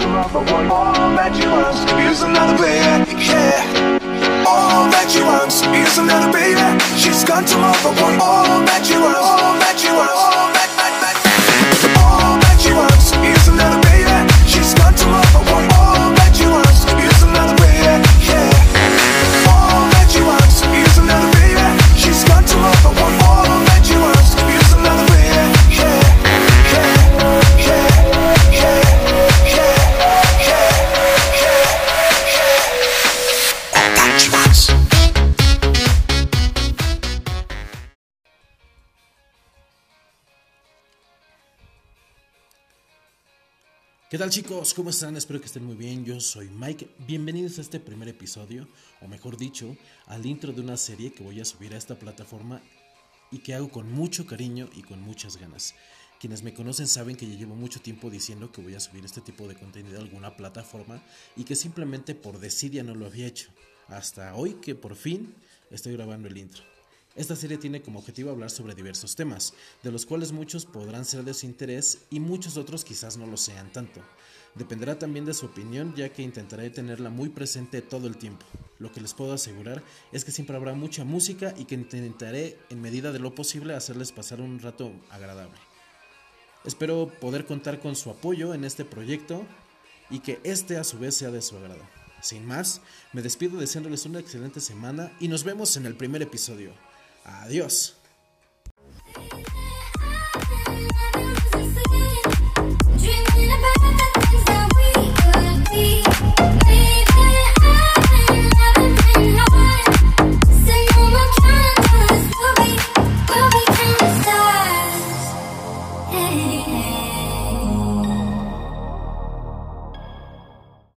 All that you want is another baby, yeah. All that you want is another baby. She's gone tomorrow. All ¿Qué tal chicos? ¿Cómo están? Espero que estén muy bien. Yo soy Mike. Bienvenidos a este primer episodio, o mejor dicho, al intro de una serie que voy a subir a esta plataforma y que hago con mucho cariño y con muchas ganas. Quienes me conocen saben que ya llevo mucho tiempo diciendo que voy a subir este tipo de contenido a alguna plataforma y que simplemente por decir ya no lo había hecho. Hasta hoy que por fin estoy grabando el intro. Esta serie tiene como objetivo hablar sobre diversos temas, de los cuales muchos podrán ser de su interés y muchos otros quizás no lo sean tanto. Dependerá también de su opinión ya que intentaré tenerla muy presente todo el tiempo. Lo que les puedo asegurar es que siempre habrá mucha música y que intentaré en medida de lo posible hacerles pasar un rato agradable. Espero poder contar con su apoyo en este proyecto y que este a su vez sea de su agrado. Sin más, me despido deseándoles una excelente semana y nos vemos en el primer episodio. Adiós.